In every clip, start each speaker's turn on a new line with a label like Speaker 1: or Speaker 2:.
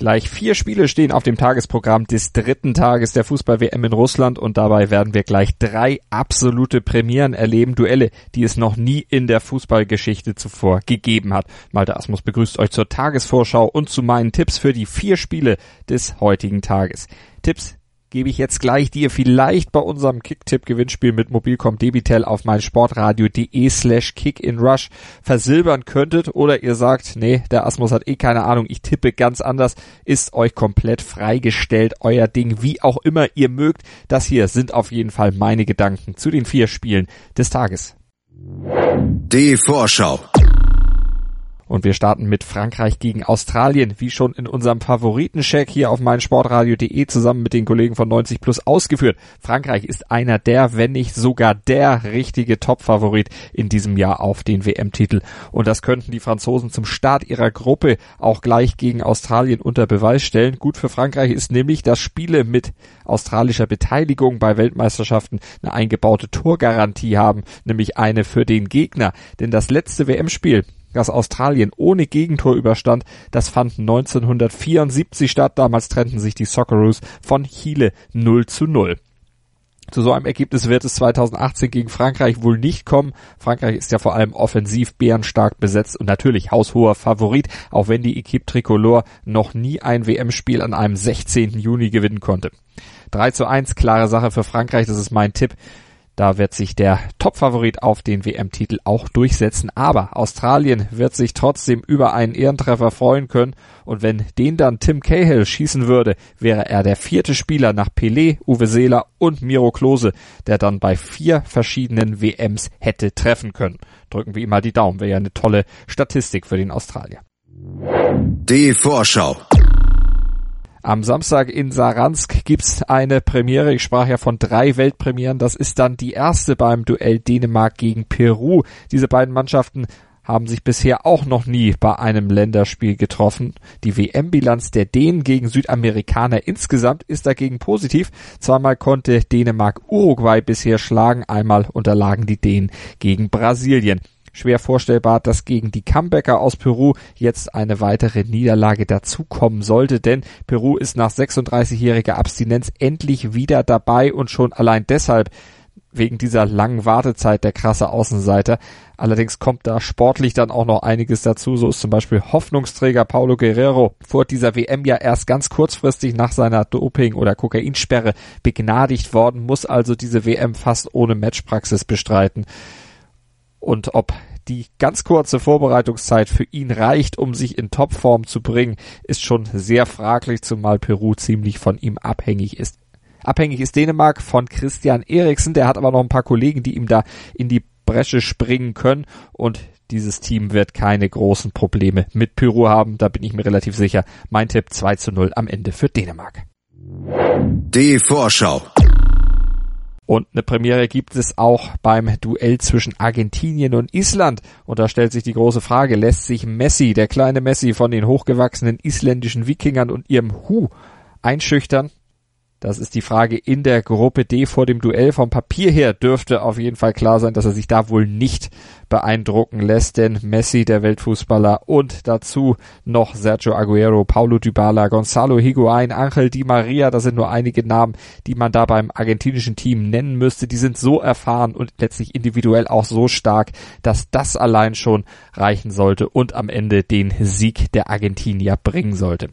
Speaker 1: Gleich vier Spiele stehen auf dem Tagesprogramm des dritten Tages der Fußball-WM in Russland und dabei werden wir gleich drei absolute Premieren erleben, Duelle, die es noch nie in der Fußballgeschichte zuvor gegeben hat. Malte Asmus begrüßt euch zur Tagesvorschau und zu meinen Tipps für die vier Spiele des heutigen Tages. Tipps, gebe ich jetzt gleich, die ihr vielleicht bei unserem Kicktipp-Gewinnspiel mit Mobilcom Debitel auf meinsportradio.de slash kickinrush versilbern könntet oder ihr sagt, nee, der Asmus hat eh keine Ahnung, ich tippe ganz anders, ist euch komplett freigestellt, euer Ding, wie auch immer ihr mögt. Das hier sind auf jeden Fall meine Gedanken zu den vier Spielen des Tages.
Speaker 2: Die Vorschau.
Speaker 1: Und wir starten mit Frankreich gegen Australien, wie schon in unserem Favoritencheck hier auf meinsportradio.de zusammen mit den Kollegen von 90 Plus ausgeführt. Frankreich ist einer der, wenn nicht sogar der richtige Top-Favorit in diesem Jahr auf den WM-Titel. Und das könnten die Franzosen zum Start ihrer Gruppe auch gleich gegen Australien unter Beweis stellen. Gut für Frankreich ist nämlich, dass Spiele mit australischer Beteiligung bei Weltmeisterschaften eine eingebaute Torgarantie haben, nämlich eine für den Gegner. Denn das letzte WM-Spiel, das Australien ohne Gegentor überstand, das fand 1974 statt. Damals trennten sich die Socceroos von Chile 0 zu 0. Zu so einem Ergebnis wird es 2018 gegen Frankreich wohl nicht kommen. Frankreich ist ja vor allem offensiv bärenstark besetzt und natürlich haushoher Favorit, auch wenn die Equipe Tricolore noch nie ein WM-Spiel an einem 16. Juni gewinnen konnte. 3 zu 1, klare Sache für Frankreich, das ist mein Tipp. Da wird sich der Topfavorit auf den WM-Titel auch durchsetzen. Aber Australien wird sich trotzdem über einen Ehrentreffer freuen können. Und wenn den dann Tim Cahill schießen würde, wäre er der vierte Spieler nach Pelé, Uwe Seeler und Miro Klose, der dann bei vier verschiedenen WMs hätte treffen können. Drücken wir ihm mal die Daumen. Wäre ja eine tolle Statistik für den Australier.
Speaker 2: Die Vorschau.
Speaker 1: Am Samstag in Saransk gibt's eine Premiere. Ich sprach ja von drei Weltpremieren. Das ist dann die erste beim Duell Dänemark gegen Peru. Diese beiden Mannschaften haben sich bisher auch noch nie bei einem Länderspiel getroffen. Die WM-Bilanz der Dänen gegen Südamerikaner insgesamt ist dagegen positiv. Zweimal konnte Dänemark Uruguay bisher schlagen, einmal unterlagen die Dänen gegen Brasilien. Schwer vorstellbar, dass gegen die Comebacker aus Peru jetzt eine weitere Niederlage dazukommen sollte, denn Peru ist nach 36-jähriger Abstinenz endlich wieder dabei und schon allein deshalb wegen dieser langen Wartezeit der krasse Außenseiter. Allerdings kommt da sportlich dann auch noch einiges dazu. So ist zum Beispiel Hoffnungsträger Paulo Guerrero vor dieser WM ja erst ganz kurzfristig nach seiner Doping- oder Kokainsperre begnadigt worden, muss also diese WM fast ohne Matchpraxis bestreiten. Und ob die ganz kurze Vorbereitungszeit für ihn reicht, um sich in Topform zu bringen, ist schon sehr fraglich, zumal Peru ziemlich von ihm abhängig ist. Abhängig ist Dänemark von Christian Eriksen, der hat aber noch ein paar Kollegen, die ihm da in die Bresche springen können und dieses Team wird keine großen Probleme mit Peru haben, da bin ich mir relativ sicher. Mein Tipp 2 zu 0 am Ende für Dänemark.
Speaker 2: Die Vorschau.
Speaker 1: Und eine Premiere gibt es auch beim Duell zwischen Argentinien und Island. Und da stellt sich die große Frage, lässt sich Messi, der kleine Messi von den hochgewachsenen isländischen Wikingern und ihrem Hu einschüchtern? Das ist die Frage in der Gruppe D vor dem Duell. Vom Papier her dürfte auf jeden Fall klar sein, dass er sich da wohl nicht beeindrucken lässt, denn Messi, der Weltfußballer und dazu noch Sergio Aguero, Paulo Dybala, Gonzalo Higuain, Angel Di Maria, das sind nur einige Namen, die man da beim argentinischen Team nennen müsste. Die sind so erfahren und letztlich individuell auch so stark, dass das allein schon reichen sollte und am Ende den Sieg der Argentinier bringen sollte.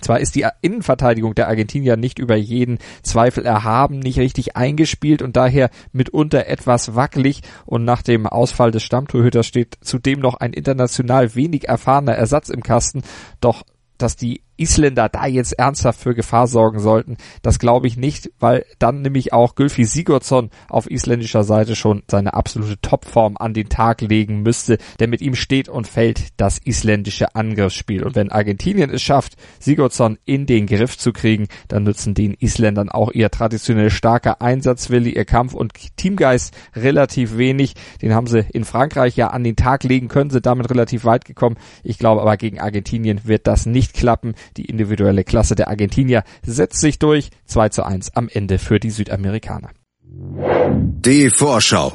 Speaker 1: Zwar ist die Innenverteidigung der Argentinier nicht über jeden Zweifel erhaben, nicht richtig eingespielt und daher mitunter etwas wackelig. Und nach dem Ausfall des Stammtorhüters steht zudem noch ein international wenig erfahrener Ersatz im Kasten, doch dass die Isländer da jetzt ernsthaft für Gefahr sorgen sollten. Das glaube ich nicht, weil dann nämlich auch Gylfi Sigurdsson auf isländischer Seite schon seine absolute Topform an den Tag legen müsste, denn mit ihm steht und fällt das isländische Angriffsspiel. Und wenn Argentinien es schafft, Sigurdsson in den Griff zu kriegen, dann nützen den Isländern auch ihr traditionell starker Einsatzwille, ihr Kampf und Teamgeist relativ wenig. Den haben sie in Frankreich ja an den Tag legen können, sind damit relativ weit gekommen. Ich glaube aber gegen Argentinien wird das nicht klappen. Die individuelle Klasse der Argentinier setzt sich durch. 2 zu 1 am Ende für die Südamerikaner.
Speaker 2: Die Vorschau.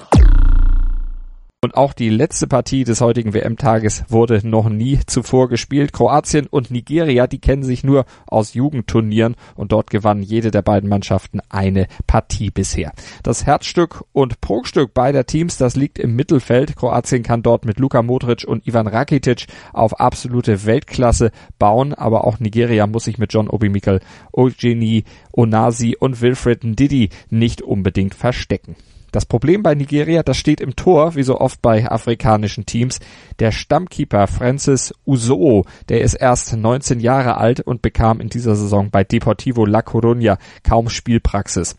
Speaker 1: Und auch die letzte Partie des heutigen WM-Tages wurde noch nie zuvor gespielt. Kroatien und Nigeria, die kennen sich nur aus Jugendturnieren und dort gewann jede der beiden Mannschaften eine Partie bisher. Das Herzstück und Prunkstück beider Teams, das liegt im Mittelfeld. Kroatien kann dort mit Luka Modric und Ivan Rakitic auf absolute Weltklasse bauen, aber auch Nigeria muss sich mit John Obi Mikel, Ogeni, Onasi und Wilfred Ndidi nicht unbedingt verstecken. Das Problem bei Nigeria, das steht im Tor, wie so oft bei afrikanischen Teams. Der Stammkeeper Francis Uzo, der ist erst 19 Jahre alt und bekam in dieser Saison bei Deportivo La Coruña kaum Spielpraxis.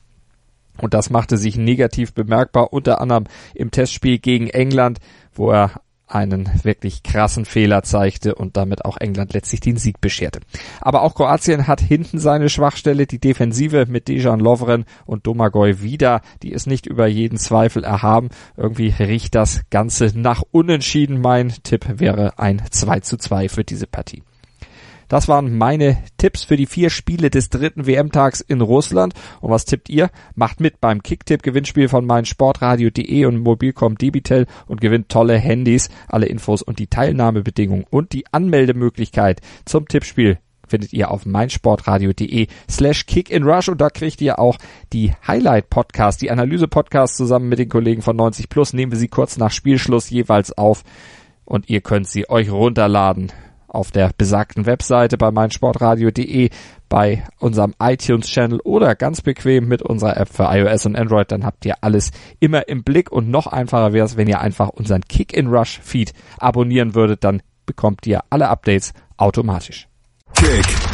Speaker 1: Und das machte sich negativ bemerkbar, unter anderem im Testspiel gegen England, wo er einen wirklich krassen Fehler zeigte und damit auch England letztlich den Sieg bescherte. Aber auch Kroatien hat hinten seine Schwachstelle, die Defensive mit Dejan Lovren und Domagoj wieder, die ist nicht über jeden Zweifel erhaben. Irgendwie riecht das Ganze nach Unentschieden. Mein Tipp wäre ein 2 zu 2 für diese Partie. Das waren meine Tipps für die vier Spiele des dritten WM-Tags in Russland. Und was tippt ihr? Macht mit beim Kicktipp-Gewinnspiel von meinsportradio.de und Mobilcom Debitel und gewinnt tolle Handys. Alle Infos und die Teilnahmebedingungen und die Anmeldemöglichkeit zum Tippspiel findet ihr auf meinsportradio.de slash kickinrush und da kriegt ihr auch die Highlight-Podcast, die Analyse-Podcast zusammen mit den Kollegen von 90 Plus. Nehmen wir sie kurz nach Spielschluss jeweils auf und ihr könnt sie euch runterladen auf der besagten Webseite bei meinsportradio.de, bei unserem iTunes-Channel oder ganz bequem mit unserer App für iOS und Android. Dann habt ihr alles immer im Blick und noch einfacher wäre es, wenn ihr einfach unseren Kick-in-Rush-Feed abonnieren würdet. Dann bekommt ihr alle Updates automatisch.
Speaker 2: Kick